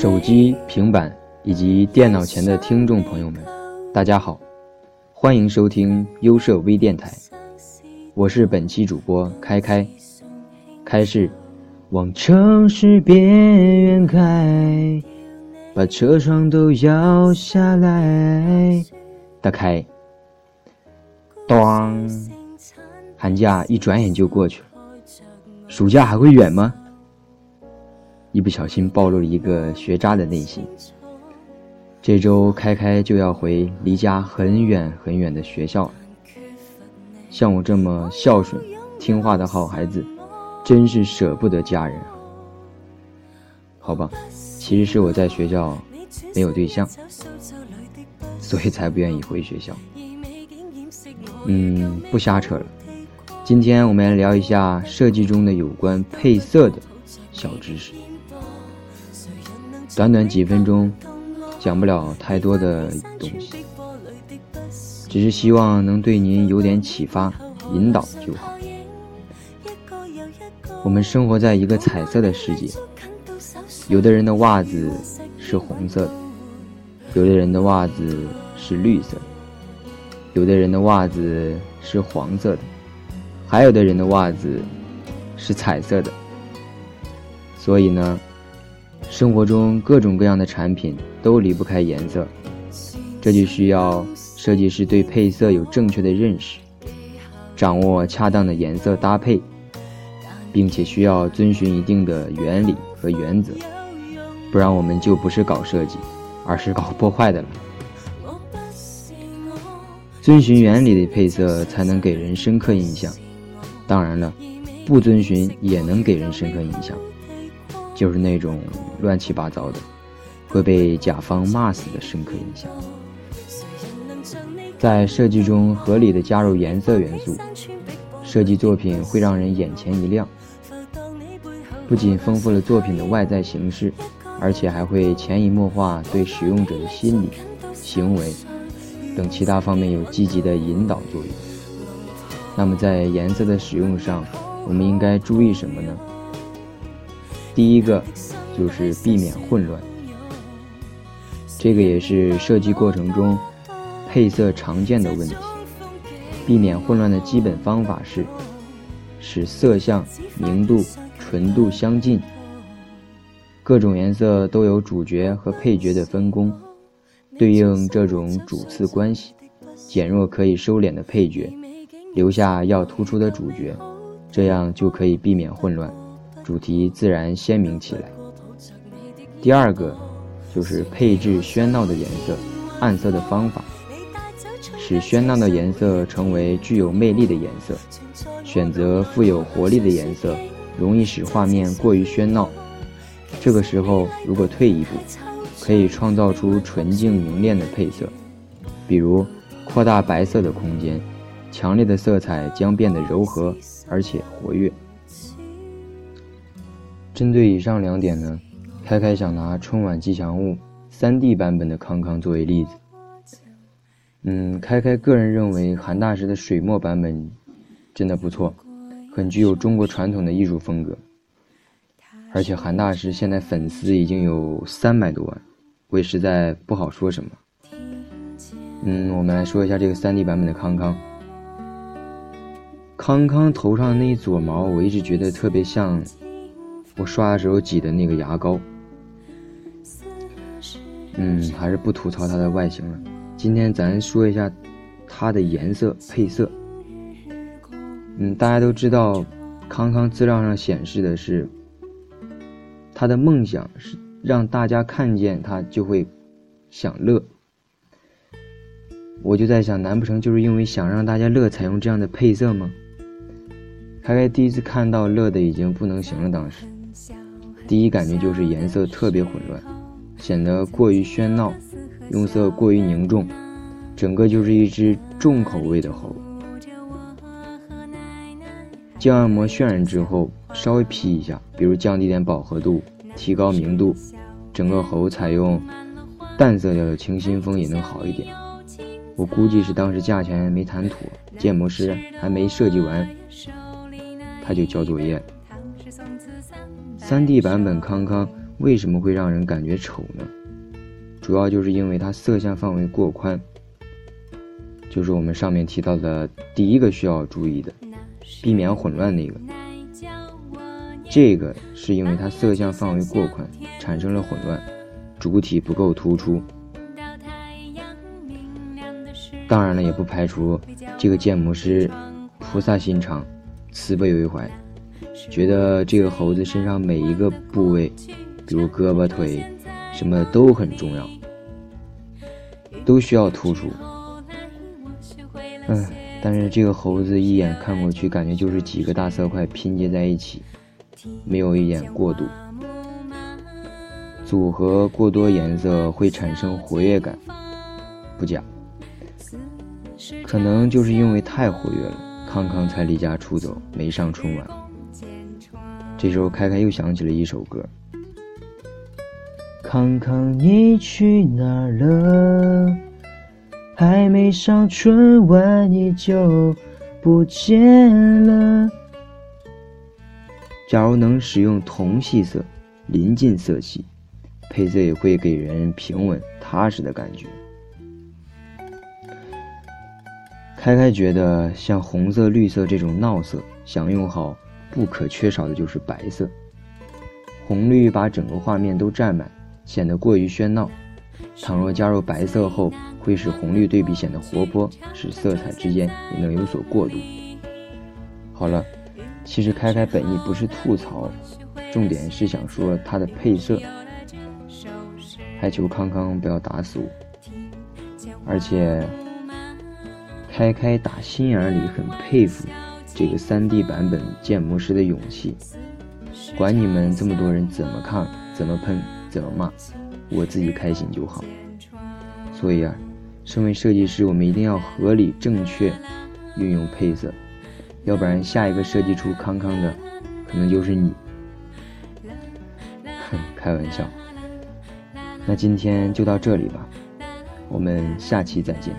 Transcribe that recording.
手机、平板以及电脑前的听众朋友们，大家好，欢迎收听优设微电台，我是本期主播开开，开是往城市边缘开，把车窗都摇下来打开。当，寒假一转眼就过去了，暑假还会远吗？一不小心暴露了一个学渣的内心。这周开开就要回离家很远很远的学校了。像我这么孝顺、听话的好孩子，真是舍不得家人。好吧，其实是我在学校没有对象，所以才不愿意回学校。嗯，不瞎扯了。今天我们来聊一下设计中的有关配色的小知识。短短几分钟，讲不了太多的东西，只是希望能对您有点启发、引导就好。我们生活在一个彩色的世界，有的人的袜子是红色的，有的人的袜子是绿色的，有的人的袜子是黄色的，还有的人的袜子是彩色的。所以呢。生活中各种各样的产品都离不开颜色，这就需要设计师对配色有正确的认识，掌握恰当的颜色搭配，并且需要遵循一定的原理和原则，不然我们就不是搞设计，而是搞破坏的了。遵循原理的配色才能给人深刻印象，当然了，不遵循也能给人深刻印象。就是那种乱七八糟的，会被甲方骂死的深刻印象。在设计中合理的加入颜色元素，设计作品会让人眼前一亮。不仅丰富了作品的外在形式，而且还会潜移默化对使用者的心理、行为等其他方面有积极的引导作用。那么在颜色的使用上，我们应该注意什么呢？第一个就是避免混乱，这个也是设计过程中配色常见的问题。避免混乱的基本方法是使色相、明度、纯度相近，各种颜色都有主角和配角的分工，对应这种主次关系，减弱可以收敛的配角，留下要突出的主角，这样就可以避免混乱。主题自然鲜明起来。第二个就是配置喧闹的颜色、暗色的方法，使喧闹的颜色成为具有魅力的颜色。选择富有活力的颜色，容易使画面过于喧闹。这个时候，如果退一步，可以创造出纯净明亮的配色，比如扩大白色的空间，强烈的色彩将变得柔和而且活跃。针对以上两点呢，开开想拿春晚吉祥物 3D 版本的康康作为例子。嗯，开开个人认为韩大师的水墨版本真的不错，很具有中国传统的艺术风格。而且韩大师现在粉丝已经有三百多万，我也实在不好说什么。嗯，我们来说一下这个 3D 版本的康康。康康头上那一撮毛，我一直觉得特别像。我刷的时候挤的那个牙膏，嗯，还是不吐槽它的外形了。今天咱说一下它的颜色配色。嗯，大家都知道，康康资料上显示的是，他的梦想是让大家看见他就会想乐。我就在想，难不成就是因为想让大家乐，才用这样的配色吗？开开第一次看到，乐的已经不能行了，当时。第一感觉就是颜色特别混乱，显得过于喧闹，用色过于凝重，整个就是一只重口味的猴。降暗膜渲染之后，稍微 P 一下，比如降低点饱和度，提高明度，整个猴采用淡色调的清新风也能好一点。我估计是当时价钱没谈妥，建模师还没设计完，他就交作业。3D 版本康康，为什么会让人感觉丑呢？主要就是因为它色相范围过宽，就是我们上面提到的第一个需要注意的，避免混乱那个。这个是因为它色相范围过宽，产生了混乱，主体不够突出。当然了，也不排除这个建模师菩萨心肠，慈悲为怀，觉得这个猴子身上每一个部位，比如胳膊腿，什么都很重要，都需要突出。嗯，但是这个猴子一眼看过去，感觉就是几个大色块拼接在一起，没有一点过渡，组合过多颜色会产生活跃感，不假。可能就是因为太活跃了，康康才离家出走，没上春晚。这时候，开开又想起了一首歌：“康康你去哪了？还没上春晚你就不见了。”假如能使用同系色、临近色系，配色也会给人平稳踏实的感觉。开开觉得，像红色、绿色这种闹色，想用好，不可缺少的就是白色。红绿把整个画面都占满，显得过于喧闹。倘若加入白色后，会使红绿对比显得活泼，使色彩之间也能有所过渡。好了，其实开开本意不是吐槽，重点是想说它的配色，还求康康不要打死我，而且。开开打心眼里很佩服这个 3D 版本建模师的勇气，管你们这么多人怎么看、怎么喷、怎么骂，我自己开心就好。所以啊，身为设计师，我们一定要合理正确运用配色，要不然下一个设计出康康的，可能就是你。哼，开玩笑。那今天就到这里吧，我们下期再见。